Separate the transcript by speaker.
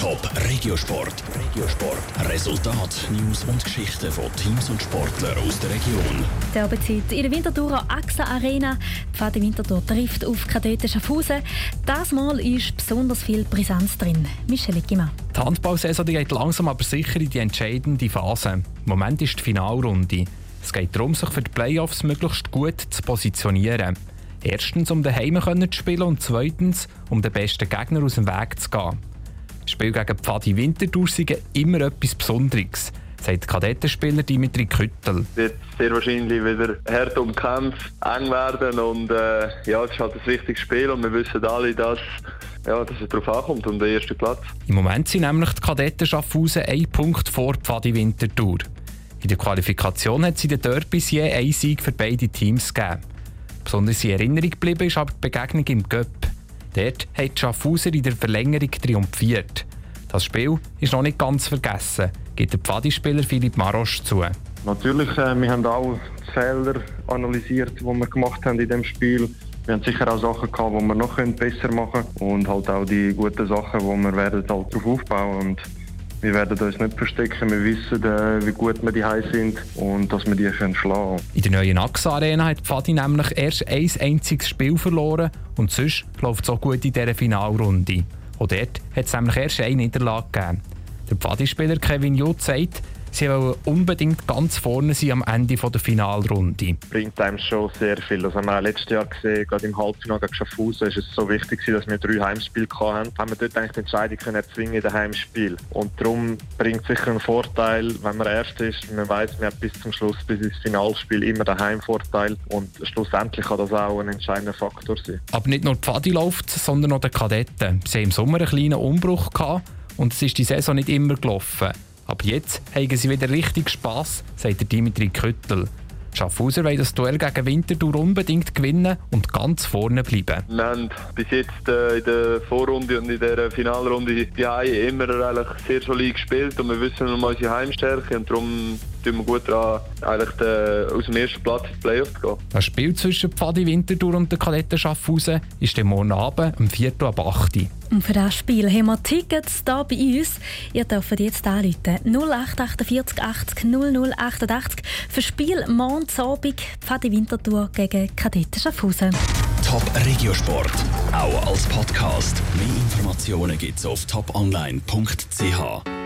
Speaker 1: Top Regiosport. Regiosport. Resultat, News und Geschichten von Teams und Sportlern aus der Region.
Speaker 2: Der Abenzeit in der Winterthurer AXA Arena. Die Pfade Winterthur trifft auf Kadette Schaffhausen. Das Mal ist besonders viel Brisanz drin. Michel Ickimann.
Speaker 3: Die Handballsaison die geht langsam aber sicher in die entscheidende Phase. Im Moment ist die Finalrunde. Es geht darum, sich für die Playoffs möglichst gut zu positionieren. Erstens, um daheim zu spielen und zweitens, um den besten Gegner aus dem Weg zu gehen. Das Spiel gegen Pfadi Winterthur immer etwas Besonderes, sagt Kadettenspieler Dimitri Küttel.
Speaker 4: Es wird sehr wahrscheinlich wieder hart umkämpft, eng werden und äh, ja, es ist halt ein wichtiges Spiel und wir wissen alle, dass, ja, dass es darauf ankommt, um den ersten Platz.
Speaker 3: Im Moment sind nämlich die Kadetten Schaffhausen ein Punkt vor Pfadi Winterthur. In der Qualifikation hat sie den Derbys je einen Sieg für beide Teams gegeben. Besonders in Erinnerung geblieben ist aber die Begegnung im Göpp. Dort hat Schaffhauser in der Verlängerung triumphiert. Das Spiel ist noch nicht ganz vergessen, gibt der Pfadispieler Philipp Marosch zu.
Speaker 5: Natürlich, äh, wir haben auch die Fehler analysiert, die wir gemacht haben in dem Spiel. Wir haben sicher auch Sachen gehabt, die wir noch besser machen können und halt auch die guten Sachen, wo wir werden halt darauf aufbauen und wir werden uns nicht verstecken. Wir wissen, äh, wie gut wir die sind und dass wir die können schlagen können.
Speaker 3: In der neuen AXA Arena hat Pfadi nämlich erst ein einziges Spiel verloren und sonst läuft es auch gut in dieser Finalrunde. Und dort hat es nämlich erst eine Niederlage gegeben. Der Pfadi-Spieler Kevin Jutt sagt, Sie wollen unbedingt ganz vorne sein am Ende der Finalrunde.
Speaker 5: Bringt einem schon sehr viel. Also, wir haben letztes Jahr gesehen, gerade im Halbfinale gegen Schaffhausen, ist es so wichtig, dass wir drei Heimspiele hatten. Haben wir dort eigentlich die Entscheidung können erzwingen in den Heimspiel. Und darum bringt es sicher einen Vorteil, wenn man Erster ist. Man weiß, man hat bis zum Schluss, bis ins Finalspiel immer den Heimvorteil. Und schlussendlich kann das auch ein entscheidender Faktor sein.
Speaker 3: Aber nicht nur die Pfadi läuft, sondern auch die Kadetten. Sie haben im Sommer einen kleinen Umbruch gehabt und es ist die Saison nicht immer gelaufen. Aber jetzt haben sie wieder richtig Spass, sagt Dimitri Küttel. Schaffhauser will das Duell gegen Winterthur unbedingt gewinnen und ganz vorne bleiben.
Speaker 4: Wir haben bis jetzt äh, in der Vorrunde und in der Finalrunde die Heim immer eigentlich sehr solid gespielt und wir wissen um unsere Heimstärke und darum tun wir gut daran, eigentlich den, aus dem ersten Platz ins Playoff zu gehen.
Speaker 3: Das Spiel zwischen Pfadi Winterthur und der Kadetten Schaffhausen ist am Morgen Abend um 4 Uhr ab 8 Uhr.
Speaker 2: Und für das Spiel haben wir Tickets hier bei uns. Ihr dürft jetzt anrufen 0848 80 0088 für Spiel morgen Abend Pfadi Winterthur gegen Kadetten Schaffhausen.
Speaker 1: Top Regiosport, auch als Podcast. Mehr Informationen gibt's auf toponline.ch.